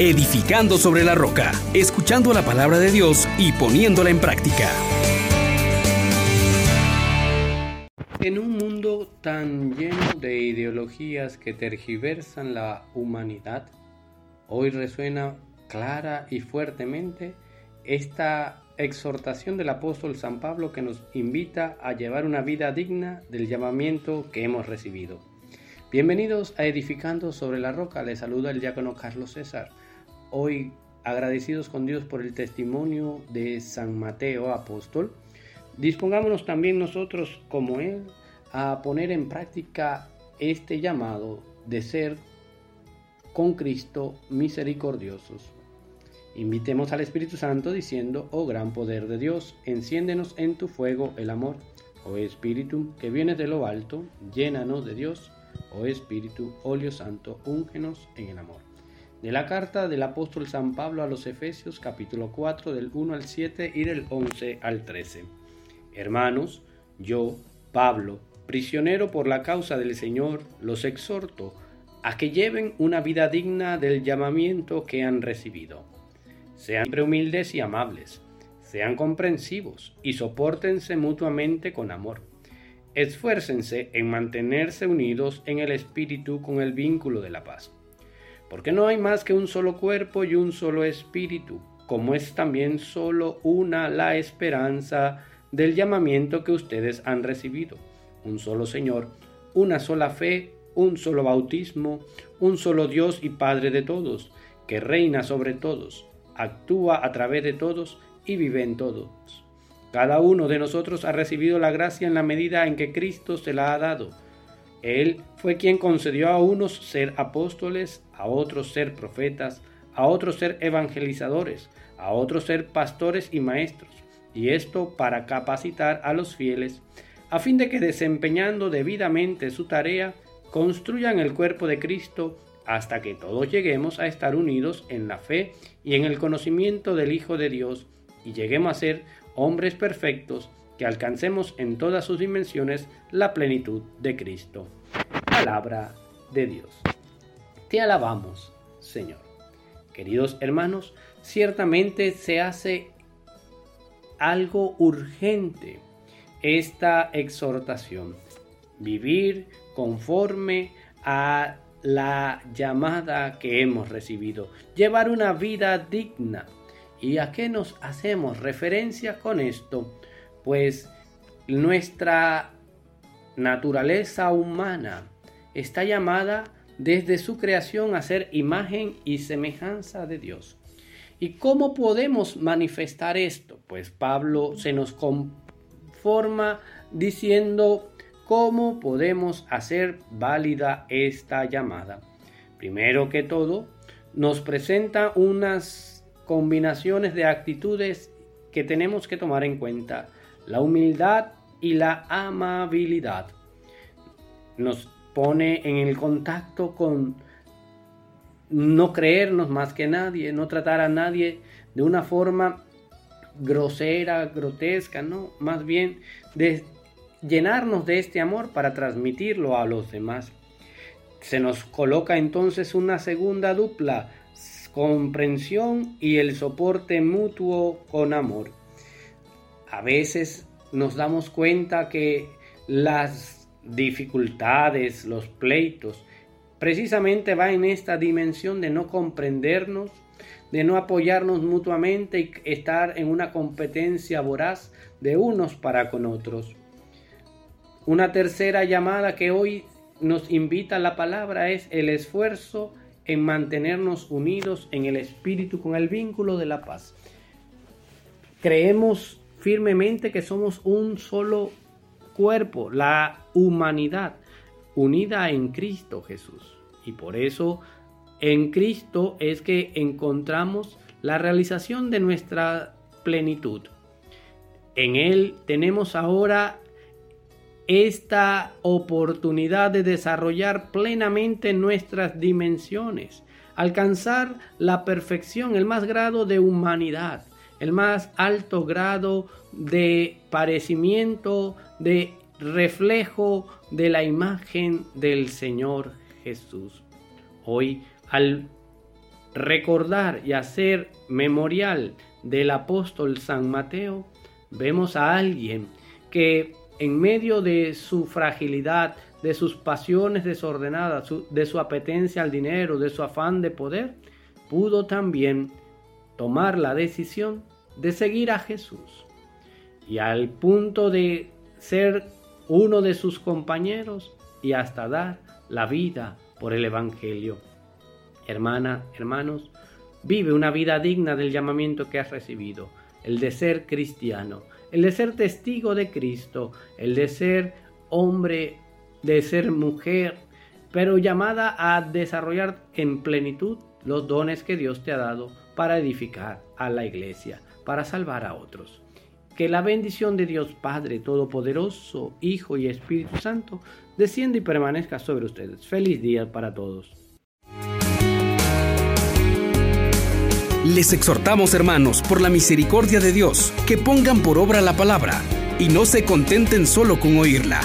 edificando sobre la roca, escuchando la palabra de Dios y poniéndola en práctica. En un mundo tan lleno de ideologías que tergiversan la humanidad, hoy resuena clara y fuertemente esta exhortación del apóstol San Pablo que nos invita a llevar una vida digna del llamamiento que hemos recibido. Bienvenidos a Edificando sobre la Roca, les saluda el diácono Carlos César. Hoy agradecidos con Dios por el testimonio de San Mateo apóstol, dispongámonos también nosotros como Él a poner en práctica este llamado de ser con Cristo misericordiosos. Invitemos al Espíritu Santo diciendo, oh gran poder de Dios, enciéndenos en tu fuego el amor. Oh Espíritu, que vienes de lo alto, llénanos de Dios oh Espíritu, óleo santo, úngenos en el amor. De la carta del apóstol San Pablo a los Efesios capítulo 4 del 1 al 7 y del 11 al 13. Hermanos, yo, Pablo, prisionero por la causa del Señor, los exhorto a que lleven una vida digna del llamamiento que han recibido. Sean siempre humildes y amables, sean comprensivos y soportense mutuamente con amor esfuércense en mantenerse unidos en el espíritu con el vínculo de la paz. Porque no hay más que un solo cuerpo y un solo espíritu, como es también solo una la esperanza del llamamiento que ustedes han recibido. Un solo Señor, una sola fe, un solo bautismo, un solo Dios y Padre de todos, que reina sobre todos, actúa a través de todos y vive en todos cada uno de nosotros ha recibido la gracia en la medida en que Cristo se la ha dado. Él fue quien concedió a unos ser apóstoles, a otros ser profetas, a otros ser evangelizadores, a otros ser pastores y maestros, y esto para capacitar a los fieles, a fin de que desempeñando debidamente su tarea, construyan el cuerpo de Cristo hasta que todos lleguemos a estar unidos en la fe y en el conocimiento del Hijo de Dios, y lleguemos a ser hombres perfectos, que alcancemos en todas sus dimensiones la plenitud de Cristo. Palabra de Dios. Te alabamos, Señor. Queridos hermanos, ciertamente se hace algo urgente esta exhortación. Vivir conforme a la llamada que hemos recibido. Llevar una vida digna ¿Y a qué nos hacemos referencia con esto? Pues nuestra naturaleza humana está llamada desde su creación a ser imagen y semejanza de Dios. ¿Y cómo podemos manifestar esto? Pues Pablo se nos conforma diciendo cómo podemos hacer válida esta llamada. Primero que todo, nos presenta unas combinaciones de actitudes que tenemos que tomar en cuenta. La humildad y la amabilidad. Nos pone en el contacto con no creernos más que nadie, no tratar a nadie de una forma grosera, grotesca, no, más bien de llenarnos de este amor para transmitirlo a los demás. Se nos coloca entonces una segunda dupla, comprensión y el soporte mutuo con amor. A veces nos damos cuenta que las dificultades, los pleitos, precisamente va en esta dimensión de no comprendernos, de no apoyarnos mutuamente y estar en una competencia voraz de unos para con otros. Una tercera llamada que hoy nos invita la palabra es el esfuerzo en mantenernos unidos en el espíritu con el vínculo de la paz. Creemos firmemente que somos un solo cuerpo, la humanidad unida en Cristo Jesús. Y por eso en Cristo es que encontramos la realización de nuestra plenitud. En Él tenemos ahora esta oportunidad de desarrollar plenamente nuestras dimensiones, alcanzar la perfección, el más grado de humanidad, el más alto grado de parecimiento, de reflejo de la imagen del Señor Jesús. Hoy, al recordar y hacer memorial del apóstol San Mateo, vemos a alguien que en medio de su fragilidad, de sus pasiones desordenadas, de su apetencia al dinero, de su afán de poder, pudo también tomar la decisión de seguir a Jesús. Y al punto de ser uno de sus compañeros y hasta dar la vida por el Evangelio. Hermana, hermanos, vive una vida digna del llamamiento que has recibido, el de ser cristiano, el de ser testigo de Cristo, el de ser hombre, de ser mujer, pero llamada a desarrollar en plenitud los dones que Dios te ha dado para edificar a la iglesia, para salvar a otros. Que la bendición de Dios Padre Todopoderoso, Hijo y Espíritu Santo descienda y permanezca sobre ustedes. Feliz día para todos. Les exhortamos, hermanos, por la misericordia de Dios, que pongan por obra la palabra y no se contenten solo con oírla